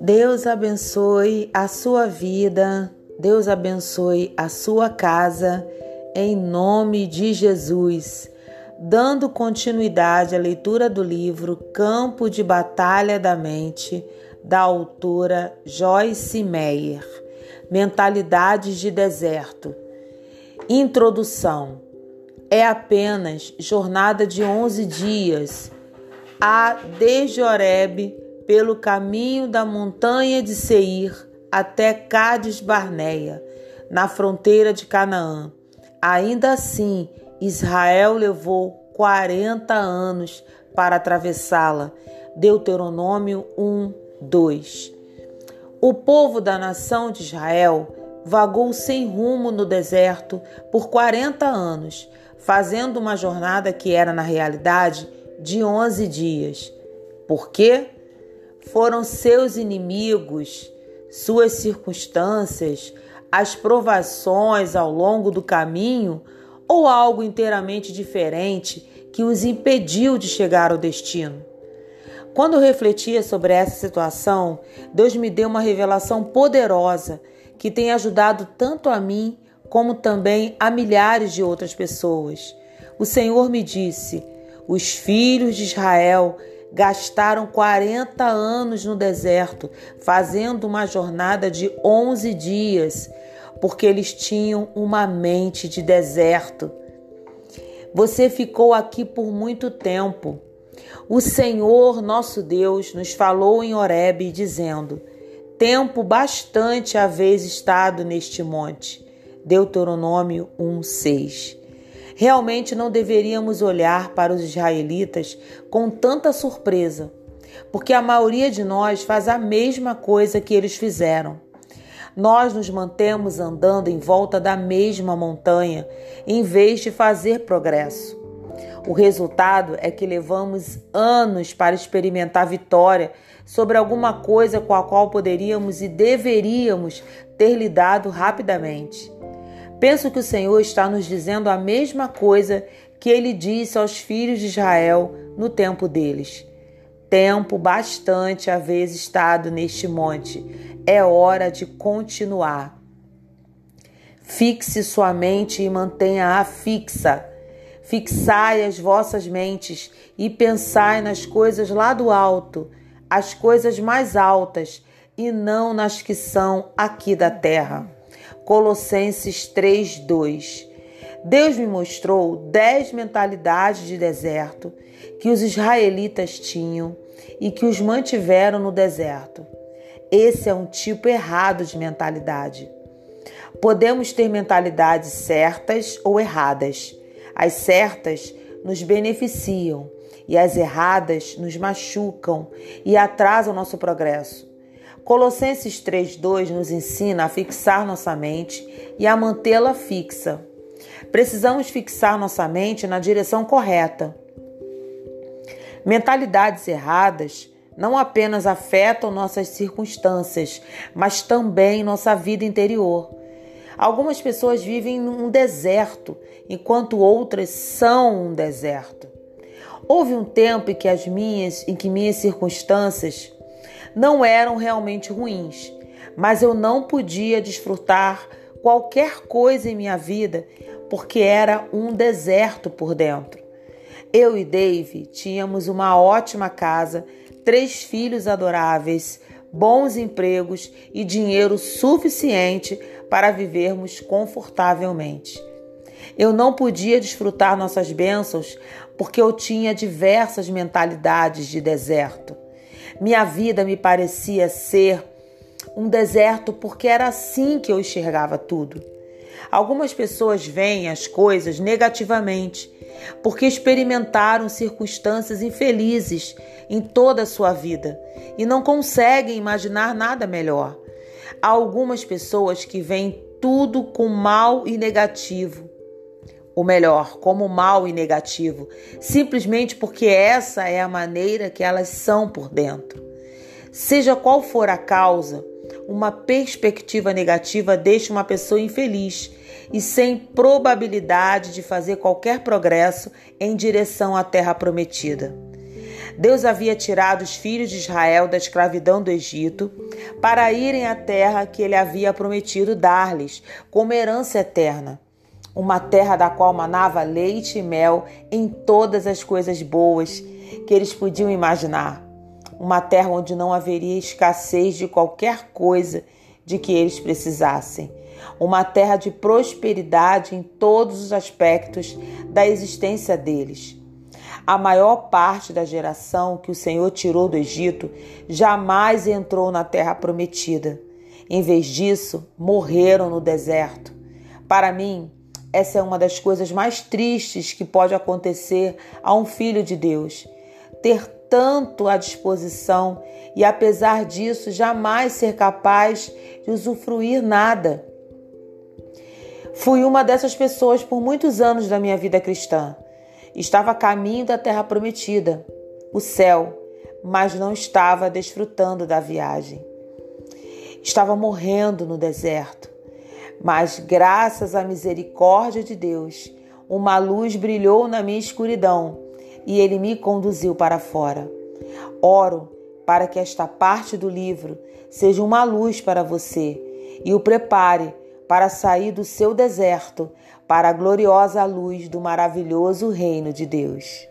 Deus abençoe a sua vida, Deus abençoe a sua casa, em nome de Jesus. Dando continuidade à leitura do livro Campo de Batalha da Mente, da autora Joyce Meyer. Mentalidades de deserto. Introdução. É apenas jornada de 11 dias. A desde Oreb pelo caminho da montanha de Seir até Cádiz Barneia, na fronteira de Canaã. Ainda assim, Israel levou 40 anos para atravessá-la. Deuteronômio 1, 2. O povo da nação de Israel vagou sem rumo no deserto por 40 anos, fazendo uma jornada que era, na realidade, de 11 dias. Por quê? foram seus inimigos, suas circunstâncias, as provações ao longo do caminho ou algo inteiramente diferente que os impediu de chegar ao destino? Quando refletia sobre essa situação, Deus me deu uma revelação poderosa que tem ajudado tanto a mim como também a milhares de outras pessoas. O Senhor me disse: os filhos de Israel gastaram 40 anos no deserto, fazendo uma jornada de 11 dias, porque eles tinham uma mente de deserto. Você ficou aqui por muito tempo. O Senhor, nosso Deus, nos falou em Horebe, dizendo: Tempo bastante haveis estado neste monte. Deuteronômio 1:6. Realmente não deveríamos olhar para os israelitas com tanta surpresa, porque a maioria de nós faz a mesma coisa que eles fizeram. Nós nos mantemos andando em volta da mesma montanha em vez de fazer progresso. O resultado é que levamos anos para experimentar vitória sobre alguma coisa com a qual poderíamos e deveríamos ter lidado rapidamente. Penso que o Senhor está nos dizendo a mesma coisa que ele disse aos filhos de Israel no tempo deles. Tempo bastante haver estado neste monte, é hora de continuar. Fixe sua mente e mantenha-a fixa. Fixai as vossas mentes e pensai nas coisas lá do alto, as coisas mais altas, e não nas que são aqui da terra. Colossenses 3:2. Deus me mostrou dez mentalidades de deserto que os israelitas tinham e que os mantiveram no deserto. Esse é um tipo errado de mentalidade. Podemos ter mentalidades certas ou erradas. As certas nos beneficiam e as erradas nos machucam e atrasam nosso progresso. Colossenses 3:2 nos ensina a fixar nossa mente e a mantê-la fixa. Precisamos fixar nossa mente na direção correta. Mentalidades erradas não apenas afetam nossas circunstâncias, mas também nossa vida interior. Algumas pessoas vivem num deserto, enquanto outras são um deserto. Houve um tempo em que as minhas, em que minhas circunstâncias não eram realmente ruins, mas eu não podia desfrutar qualquer coisa em minha vida porque era um deserto por dentro. Eu e Dave tínhamos uma ótima casa, três filhos adoráveis, bons empregos e dinheiro suficiente para vivermos confortavelmente. Eu não podia desfrutar nossas bênçãos porque eu tinha diversas mentalidades de deserto. Minha vida me parecia ser um deserto porque era assim que eu enxergava tudo. Algumas pessoas veem as coisas negativamente porque experimentaram circunstâncias infelizes em toda a sua vida e não conseguem imaginar nada melhor. Há algumas pessoas que veem tudo com mal e negativo ou melhor, como mal e negativo, simplesmente porque essa é a maneira que elas são por dentro. Seja qual for a causa, uma perspectiva negativa deixa uma pessoa infeliz e sem probabilidade de fazer qualquer progresso em direção à terra prometida. Deus havia tirado os filhos de Israel da escravidão do Egito para irem à terra que ele havia prometido dar-lhes como herança eterna. Uma terra da qual manava leite e mel em todas as coisas boas que eles podiam imaginar. Uma terra onde não haveria escassez de qualquer coisa de que eles precisassem. Uma terra de prosperidade em todos os aspectos da existência deles. A maior parte da geração que o Senhor tirou do Egito jamais entrou na terra prometida. Em vez disso, morreram no deserto. Para mim, essa é uma das coisas mais tristes que pode acontecer a um filho de Deus. Ter tanto à disposição e, apesar disso, jamais ser capaz de usufruir nada. Fui uma dessas pessoas por muitos anos da minha vida cristã. Estava a caminho da terra prometida, o céu, mas não estava desfrutando da viagem. Estava morrendo no deserto, mas graças à misericórdia de Deus, uma luz brilhou na minha escuridão e ele me conduziu para fora. Oro para que esta parte do livro seja uma luz para você e o prepare para sair do seu deserto para a gloriosa luz do maravilhoso reino de Deus.